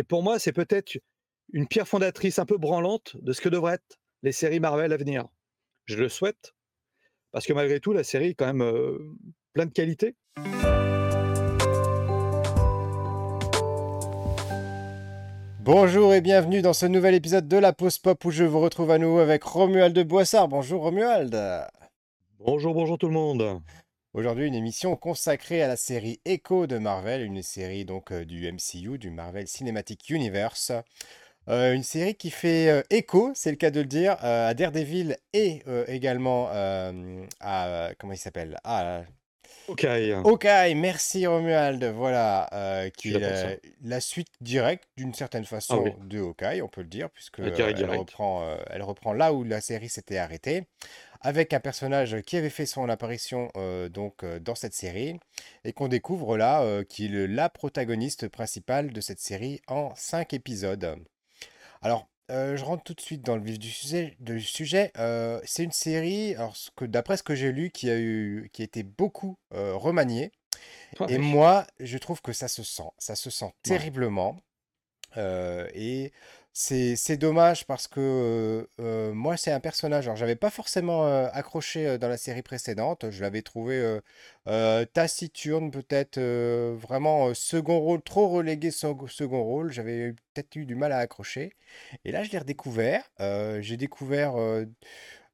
Et pour moi, c'est peut-être une pierre fondatrice un peu branlante de ce que devraient être les séries Marvel à venir. Je le souhaite, parce que malgré tout, la série est quand même euh, plein de qualités. Bonjour et bienvenue dans ce nouvel épisode de la Pause Pop où je vous retrouve à nouveau avec Romuald de Boissard. Bonjour Romuald. Bonjour, bonjour tout le monde. Aujourd'hui, une émission consacrée à la série Echo de Marvel, une série donc euh, du MCU, du Marvel Cinematic Universe. Euh, une série qui fait euh, écho, c'est le cas de le dire, à Daredevil et également à comment il s'appelle? Ah, Ok. Ok, merci Romuald. Voilà, qui est la, suite directe d'une certaine ah façon de Hawkeye, on peut le dire, puisque elle reprend, elle reprend là où la série s'était arrêtée avec un personnage qui avait fait son apparition euh, donc euh, dans cette série et qu'on découvre là, euh, qui est la protagoniste principale de cette série en cinq épisodes. Alors, je rentre tout de suite dans le vif du sujet. sujet. c'est une série, alors que d'après ce que j'ai lu, qui a eu, qui a été beaucoup remaniée. et moi, je trouve que ça se sent, ça se sent terriblement. et c'est dommage parce que moi, c'est un personnage. Alors, j'avais pas forcément accroché dans la série précédente. Je l'avais trouvé taciturne, peut-être vraiment second rôle, trop relégué second rôle. J'avais peut-être eu du mal à accrocher. Et là, je l'ai redécouvert. j'ai découvert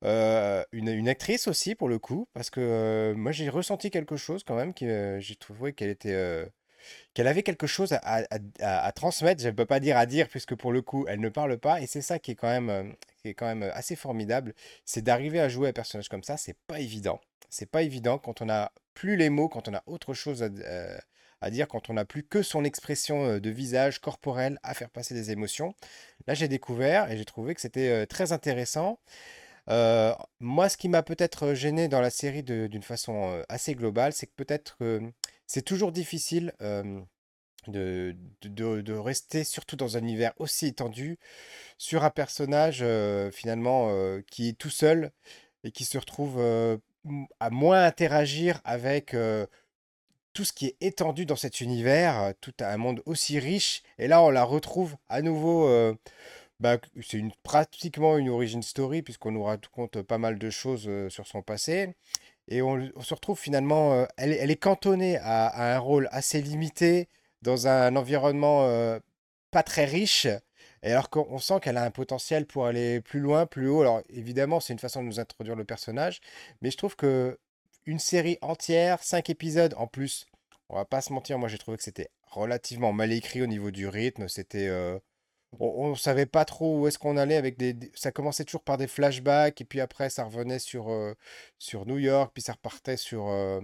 une, une actrice aussi, pour le coup, parce que moi, j'ai ressenti quelque chose quand même. j'ai trouvé qu'elle était qu'elle avait quelque chose à, transmettre. Je ne peux pas dire à dire, puisque pour le coup, elle ne parle pas. Et c'est ça qui est quand même, euh, qui est quand même assez formidable. C'est d'arriver à jouer un personnage comme ça. C'est pas évident. C'est pas évident quand on a plus les mots, quand on a autre chose à, euh, dire, quand on n'a plus que son expression euh, de visage corporel à faire passer des émotions. Là, j'ai découvert et j'ai trouvé que c'était très intéressant. Moi, ce qui m'a peut-être gêné dans la série d'une façon assez globale, c'est que peut-être que c'est toujours difficile de, de, rester, surtout dans un univers aussi étendu, sur un personnage finalement qui est tout seul et qui se retrouve à moins interagir avec tout ce qui est étendu dans cet univers, tout un monde aussi riche. Et là, on la retrouve à nouveau. Bah, c'est une, pratiquement une origin story, puisqu'on nous raconte pas mal de choses sur son passé. Et on, se retrouve finalement, elle, est cantonnée à, un rôle assez limité dans un environnement pas très riche. Et alors qu'on sent qu'elle a un potentiel pour aller plus loin, plus haut. Alors évidemment, c'est une façon de nous introduire le personnage. Mais je trouve que une série entière, cinq épisodes en plus, on va pas se mentir, moi j'ai trouvé que c'était relativement mal écrit au niveau du rythme. C'était. On, ne savait pas trop où est-ce qu'on allait avec des, ça commençait toujours par des flashbacks et puis après ça revenait sur euh, sur New York puis ça repartait sur euh,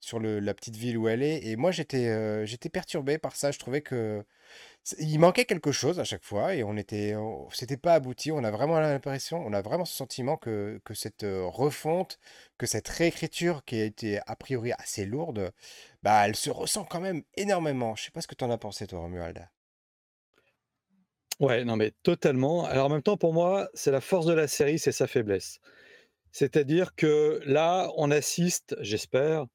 sur le, la petite ville où elle est. Et moi j'étais euh, j'étais perturbé par ça. Je trouvais que il manquait quelque chose à chaque fois et on était c'était pas abouti. On a vraiment l'impression on a vraiment ce sentiment que, que cette refonte que cette réécriture qui a été a priori assez lourde bah elle se ressent quand même énormément. Je sais pas ce que tu en as pensé toi Romuald Ouais, non, mais totalement. Alors en même temps, pour moi, c'est la force de la série, c'est sa faiblesse. C'est-à-dire que là, on assiste, j'espère,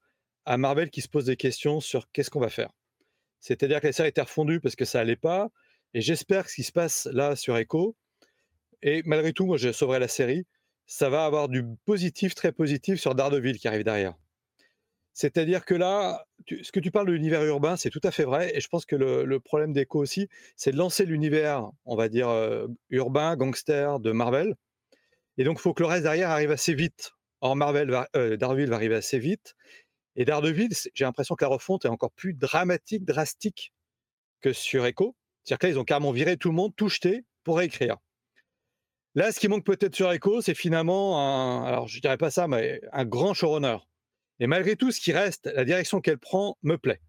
à Marvel qui se pose des questions sur qu'est-ce qu'on va faire. C'est-à-dire que la série était refondue parce que ça allait pas, et j'espère que ce qui se passe là sur Echo, et malgré tout, moi je sauverai la série, ça va avoir du positif, très positif sur Daredevil qui arrive derrière. C'est-à-dire que là, ce que tu parles de l'univers urbain, c'est tout à fait vrai. Et je pense que le, problème d'Echo aussi, c'est de lancer l'univers, on va dire, euh, urbain, gangster de Marvel. Et donc, il faut que le reste derrière arrive assez vite. Or, Marvel va, euh, Daredevil va arriver assez vite. Et Daredevil, j'ai l'impression que la refonte est encore plus dramatique, drastique que sur Echo. C'est-à-dire que là, ils ont carrément viré tout le monde, tout jeté pour réécrire. Là, ce qui manque peut-être sur Echo, c'est finalement un, alors je dirais pas ça, mais un grand showrunner. Et malgré tout, ce qui reste, la direction qu'elle prend me plaît.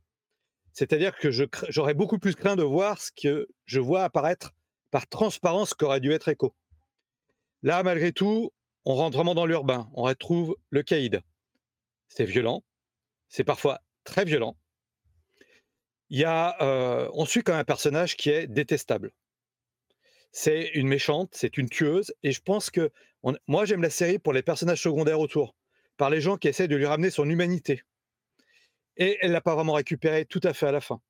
C'est-à-dire que j'aurais beaucoup plus craint de voir ce que je vois apparaître par transparence qu'aurait dû être Echo. Là, malgré tout, on rentre vraiment dans l'urbain. On retrouve le caïd. C'est violent. C'est parfois très violent. Euh, on suit quand même un personnage qui est détestable. C'est une méchante, c'est une tueuse, et je pense que moi j'aime la série pour les personnages secondaires autour par les gens qui essaient de lui ramener son humanité. Et elle l'a pas vraiment récupéré tout à fait à la fin.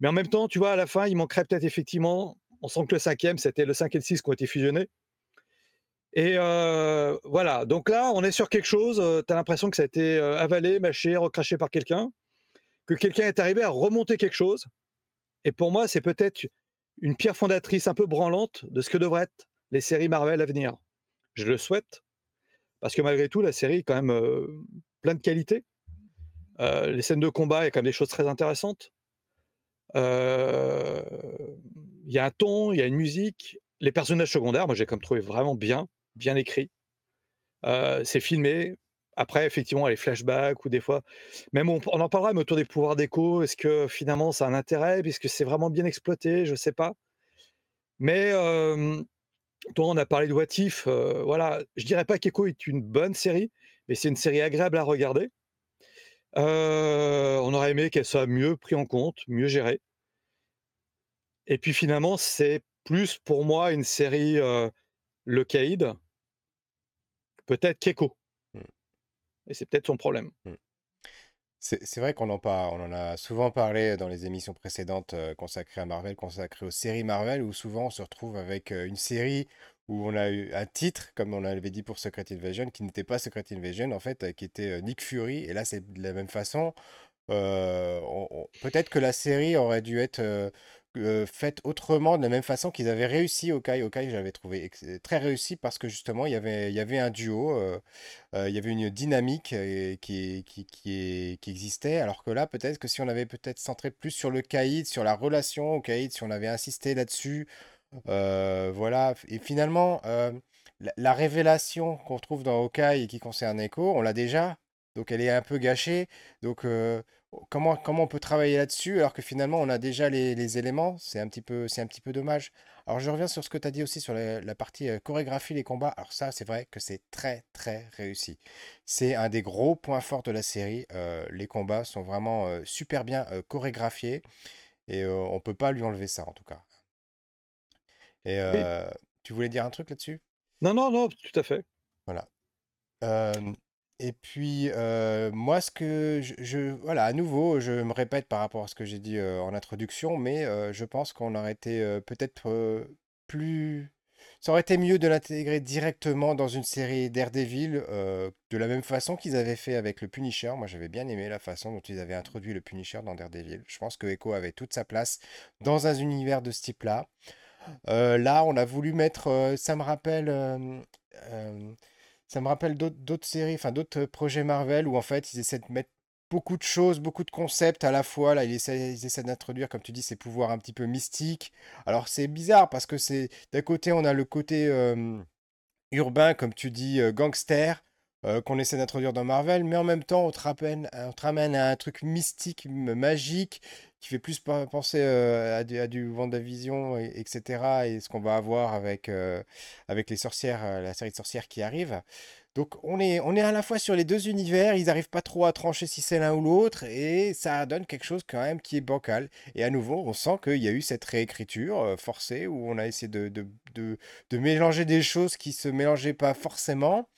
Mais en même temps, tu vois, à la fin, il manquerait peut-être effectivement, on sent que le cinquième, c'était le 5 et le 6 qui ont été fusionnés. Et voilà, donc là, on est sur quelque chose, tu as l'impression que ça a été avalé, mâché, recraché par quelqu'un, que quelqu'un est arrivé à remonter quelque chose. Et pour moi, c'est peut-être une pierre fondatrice un peu branlante de ce que devraient être les séries Marvel à venir. Je le souhaite, parce que malgré tout, la série est quand même plein de qualités. les scènes de combat, il y a quand même des choses très intéressantes. Il y a un ton, il y a une musique. Les personnages secondaires, moi j'ai comme trouvé vraiment bien, bien écrit. c'est filmé. Après, effectivement, les flashbacks ou des fois, même on, en parlera, mais autour des pouvoirs d'écho, est-ce que finalement ça a un intérêt? Est-ce que c'est vraiment bien exploité? Je ne sais pas. Mais toi, on a parlé de What If. voilà, je dirais pas qu'Echo est une bonne série, mais c'est une série agréable à regarder. on aurait aimé qu'elle soit mieux prise en compte, mieux gérée. Et puis finalement, c'est plus pour moi une série Le Caïd, peut-être qu'Echo. Mmh. Et c'est peut-être son problème. Mmh. C'est vrai qu'on en, on en a souvent parlé dans les émissions précédentes consacrées à Marvel, consacrées aux séries Marvel, où souvent on se retrouve avec une série où on a eu un titre, comme on l'avait dit pour Secret Invasion, qui n'était pas Secret Invasion, en fait, qui était Nick Fury. Et là, c'est de la même façon. Peut-être que la série aurait dû être fait autrement, de la même façon qu'ils avaient réussi au Kai. Au Kai, j'avais trouvé très réussi parce que justement, il y avait, il y avait un duo, euh, euh, il y avait une dynamique euh, qui, qui, qui, existait. Alors que là, peut-être que si on avait peut-être centré plus sur le Kaïd, sur la relation au Kaïd, si on avait insisté là-dessus, voilà. Et finalement, la, révélation qu'on trouve dans Hawkeye et qui concerne Echo, on l'a déjà. Donc elle est un peu gâchée. Donc Comment, comment on peut travailler là-dessus alors que finalement on a déjà les, éléments C'est un, petit peu, c'est un petit peu dommage. Alors je reviens sur ce que tu as dit aussi sur la, partie euh, chorégraphie, les combats. Alors ça, c'est vrai que c'est très très réussi. C'est un des gros points forts de la série. Euh, les combats sont vraiment euh, super bien chorégraphiés et on peut pas lui enlever ça en tout cas. Et tu voulais dire un truc là-dessus? Non, non, non, tout à fait. Voilà. Et puis, moi, ce que je, voilà, à nouveau, je me répète par rapport à ce que j'ai dit en introduction, mais je pense qu'on aurait été peut-être plus. Ça aurait été mieux de l'intégrer directement dans une série Daredevil, de la même façon qu'ils avaient fait avec le Punisher. Moi, j'avais bien aimé la façon dont ils avaient introduit le Punisher dans Daredevil. Je pense que Echo avait toute sa place dans un univers de ce type-là. là, on a voulu mettre, ça me rappelle. Ça me rappelle d'autres séries, enfin d'autres projets Marvel où en fait ils essaient de mettre beaucoup de choses, beaucoup de concepts à la fois. Là, ils essaient, d'introduire, comme tu dis, ces pouvoirs un petit peu mystiques. Alors c'est bizarre parce que c'est d'un côté on a le côté urbain, comme tu dis, gangster. Qu'on essaie d'introduire dans Marvel, mais en même temps, on te, ramène, on à un truc mystique, magique, qui fait plus penser à, du, à du Vendavision, etc. Et ce qu'on va avoir avec, avec les sorcières, la série de sorcières qui arrive. Donc on est, à la fois sur les deux univers, ils n'arrivent pas trop à trancher si c'est l'un ou l'autre, et ça donne quelque chose quand même qui est bancal. Et à nouveau, on sent qu'il y a eu cette réécriture forcée, où on a essayé de, mélanger des choses qui se mélangeaient pas forcément.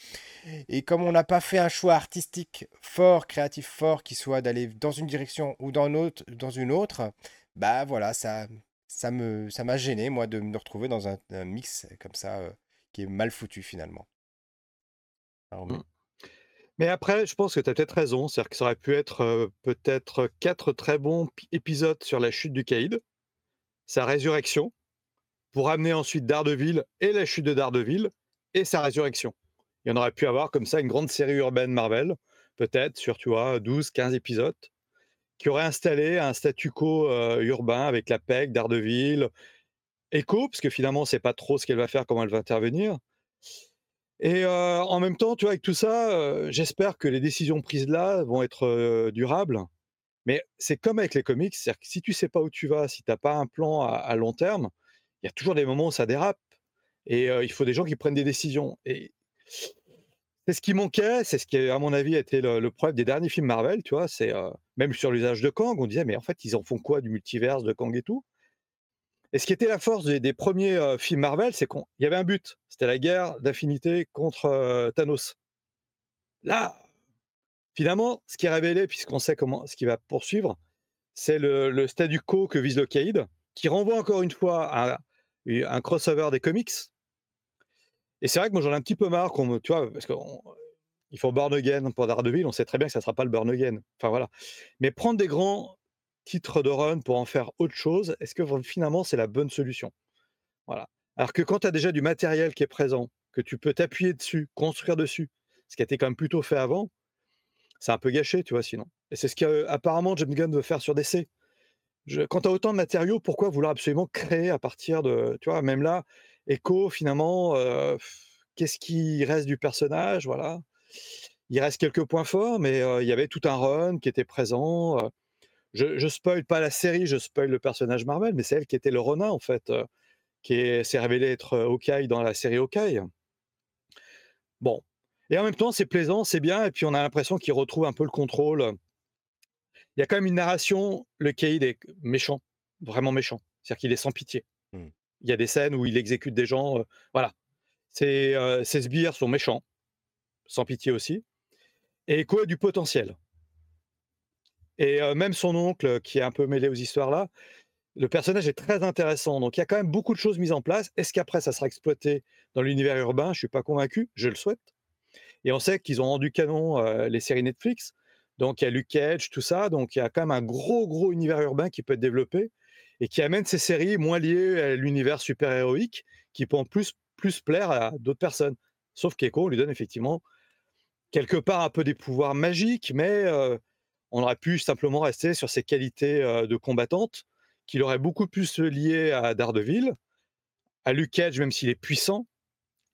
Et comme on n'a pas fait un choix artistique fort, créatif fort, qui soit d'aller dans une direction ou dans, une autre, bah voilà, ça, ça m'a gêné, moi, de me retrouver dans un, mix comme ça, euh, qui est mal foutu finalement. Mmh. mais... après, je pense que tu as peut-être raison, c'est-à-dire que ça aurait pu être euh, peut-être quatre très bons épisodes sur la chute du Caïd, sa résurrection, pour amener ensuite Daredevil et la chute de Daredevil et sa résurrection. Il y en aurait pu avoir comme ça une grande série urbaine Marvel, peut-être sur, tu vois, 12, 15 épisodes, qui aurait installé un statu quo euh, urbain avec la PEC, Daredevil, Echo, parce que finalement, on ne sait pas trop ce qu'elle va faire, comment elle va intervenir. Et euh, en même temps, tu vois, avec tout ça, euh, j'espère que les décisions prises là vont être durables. Mais c'est comme avec les comics, c'est-à-dire que si tu sais pas où tu vas, si tu n'as pas un plan à, long terme, il y a toujours des moments où ça dérape. Et il faut des gens qui prennent des décisions. Et c'est ce qui manquait, c'est ce qui, à mon avis, a été le, problème des derniers films Marvel, tu vois. C'est même sur l'usage de Kang, on disait, mais en fait, ils en font quoi du multiverse de Kang et tout? Et ce qui était la force des, premiers films Marvel, c'est qu'il y avait un but. C'était la guerre d'affinité contre Thanos. Là, finalement, ce qui est révélé, puisqu'on sait comment ce qui va poursuivre, c'est le, statu quo que vise le qui renvoie encore une fois à un crossover des comics. Et c'est vrai que moi j'en ai un petit peu marre qu'on tu vois, parce qu'ils font Born Again pour Daredevil, on sait très bien que ça ne sera pas le Born Again. Enfin voilà. Mais prendre des grands titres de run pour en faire autre chose, est-ce que finalement c'est la bonne solution? Voilà. Alors que quand tu as déjà du matériel qui est présent, que tu peux t'appuyer dessus, construire dessus, ce qui a été quand même plutôt fait avant, c'est un peu gâché, tu vois, sinon. Et c'est ce qu'apparemment James Gunn veut faire sur DC. quand tu as autant de matériaux, pourquoi vouloir absolument créer à partir de. Tu vois, même là, Echo, finalement, euh, qu'est-ce qui reste du personnage Voilà. Il reste quelques points forts, mais euh, il y avait tout un run qui était présent. Euh. Je, ne spoil pas la série, je spoil le personnage Marvel, mais c'est elle qui était le Ronin, en fait, qui s'est révélé être Hawkeye dans la série Hawkeye. Bon. Et en même temps, c'est plaisant, c'est bien, et puis on a l'impression qu'il retrouve un peu le contrôle. Il y a quand même une narration, le Cade est méchant, vraiment méchant. C'est-à-dire qu'il est sans pitié. Mmh il y a des scènes où il exécute des gens. voilà. Ces, sbires sont méchants, sans pitié aussi. Et Echo a du potentiel? Et même son oncle, qui est un peu mêlé aux histoires là, le personnage est très intéressant. Donc il y a quand même beaucoup de choses mises en place. Est-ce qu'après ça sera exploité dans l'univers urbain? Je ne suis pas convaincu, je le souhaite. Et on sait qu'ils ont rendu canon les séries Netflix. Donc il y a Luke Cage, tout ça. Donc il y a quand même un gros, gros univers urbain qui peut être développé et qui amène ces séries moins liées à l'univers super-héroïque, qui peut en plus, plus plaire à d'autres personnes. Sauf qu'Echo, on lui donne effectivement quelque part un peu des pouvoirs magiques, mais on aurait pu simplement rester sur ses qualités de combattante, qu'il aurait beaucoup plus liées à Daredevil, à Luke Cage, même s'il est puissant,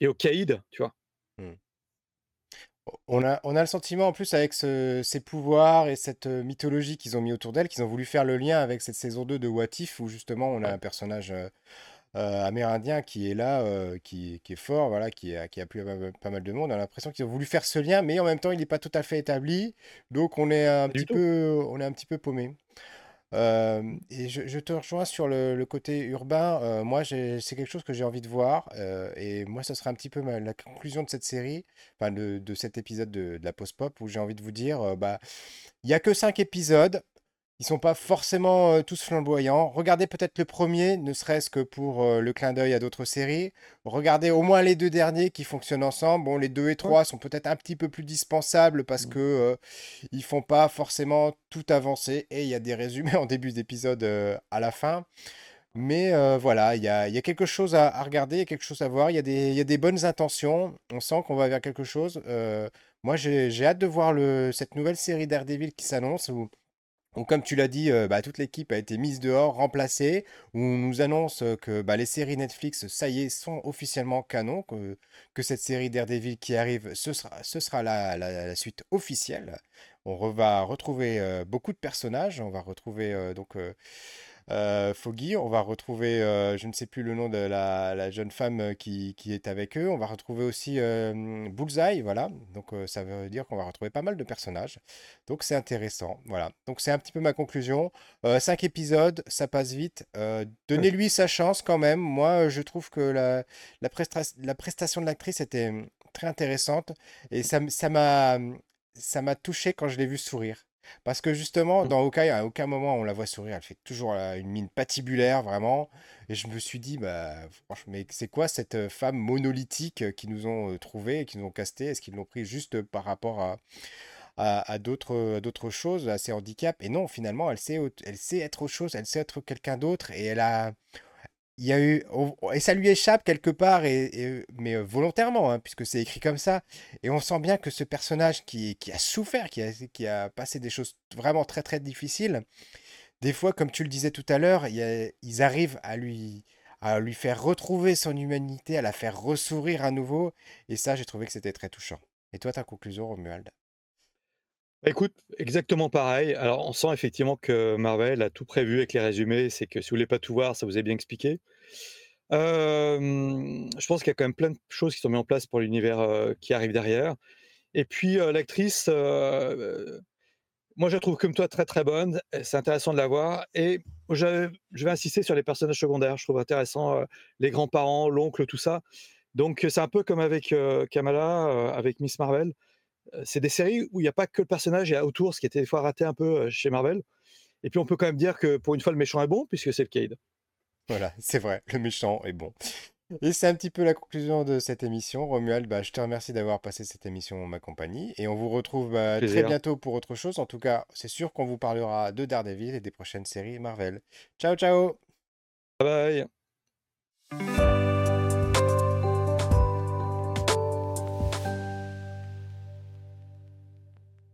et au Caïd, tu vois? Mmh. On a, on a le sentiment en plus avec ces pouvoirs et cette mythologie qu'ils ont mis autour d'elle, qu'ils ont voulu faire le lien avec cette saison 2 de What If, où justement on a un personnage euh, euh, amérindien qui est là, qui, est fort, voilà, qui, a, qui a plu pas, mal de monde. On a l'impression qu'ils ont voulu faire ce lien, mais en même temps il n'est pas tout à fait établi, donc on est un petit peu, on est un petit peu paumé. Euh, et je, te rejoins sur le, côté urbain. Euh, moi, c'est quelque chose que j'ai envie de voir. Euh, et moi, ce sera un petit peu la conclusion de cette série, enfin de, cet épisode de, de la post-pop, où j'ai envie de vous dire, bah, il n'y a que 5 épisodes. Ils sont pas forcément euh, tous flamboyants. Regardez peut-être le premier, ne serait-ce que pour euh, le clin d'œil à d'autres séries. Regardez au moins les deux derniers qui fonctionnent ensemble. Bon, les deux et trois sont peut-être un petit peu plus dispensables parce mmh. que euh, ils font pas forcément tout avancer et il y a des résumés en début d'épisode à la fin. Mais voilà, il y a, quelque chose à, regarder, il y a quelque chose à voir, il y, a des, y a des bonnes intentions. On sent qu'on va vers quelque chose. moi, j'ai hâte de voir le, cette nouvelle série Daredevil qui s'annonce où donc, comme tu l'as dit, euh, bah, toute l'équipe a été mise dehors, remplacée. On nous annonce que bah, les séries Netflix, ça y est, sont officiellement canon. Que, cette série Daredevil qui arrive, ce sera, la, suite officielle. On va retrouver euh, beaucoup de personnages. On va retrouver euh, donc euh, Foggy. On va retrouver, euh, je ne sais plus le nom de la, jeune femme euh, qui, est avec eux. On va retrouver aussi Bullseye, voilà. Donc ça veut dire qu'on va retrouver pas mal de personnages. Donc c'est intéressant, voilà. Donc c'est un petit peu ma conclusion. cinq épisodes, ça passe vite. Donnez-lui sa chance quand même. Moi, je trouve que la, la, prestation de l'actrice était très intéressante et ça m'a ça m'a touché quand je l'ai vu sourire. Parce que justement, mmh. dans Hawkeye, à aucun moment on la voit sourire. Elle fait toujours une mine patibulaire, vraiment. Et je me suis dit, bah, franchement, mais c'est quoi cette femme monolithique qui nous ont trouvé, qui nous ont casté Est-ce qu'ils l'ont pris juste par rapport à, à, d'autres choses, à ses handicaps? Et non, finalement, elle sait, elle sait être autre chose, elle sait être quelqu'un d'autre. Et elle a il y a eu et ça lui échappe quelque part et, mais euh, volontairement hein, puisque c'est écrit comme ça. Et on sent bien que ce personnage qui, qui a souffert qui a, qui a passé des choses vraiment très très difficiles des fois comme tu le disais tout à l'heure ils arrivent à lui à lui faire retrouver son humanité à la faire ressourire à nouveau. Et ça j'ai trouvé que c'était très touchant. Et toi ta conclusion Romuald? Écoute, exactement pareil. Alors, on sent effectivement que Marvel a tout prévu avec les résumés. C'est que si vous voulez pas tout voir, ça vous est bien expliqué. je pense qu'il y a quand même plein de choses qui sont mises en place pour l'univers qui arrive derrière. Et puis, l'actrice, moi, je la trouve comme toi très très bonne. C'est intéressant de la voir. Et je vais insister sur les personnages secondaires. Je trouve intéressant les grands-parents, l'oncle, tout ça. Donc, c'est un peu comme avec Kamala, avec Miss Marvel c'est des séries où il n'y a pas que le personnage, il y a autour, ce qui était des fois raté un peu chez Marvel. Et puis on peut quand même dire que pour une fois, le méchant est bon, puisque c'est le Cade. Voilà, c'est vrai, le méchant est bon. Et c'est un petit peu la conclusion de cette émission. Romuald, bah, je te remercie d'avoir passé cette émission en ma compagnie. Et on vous retrouve bah, très bientôt pour autre chose. En tout cas, c'est sûr qu'on vous parlera de Daredevil et des prochaines séries Marvel. Ciao, ciao Bye bye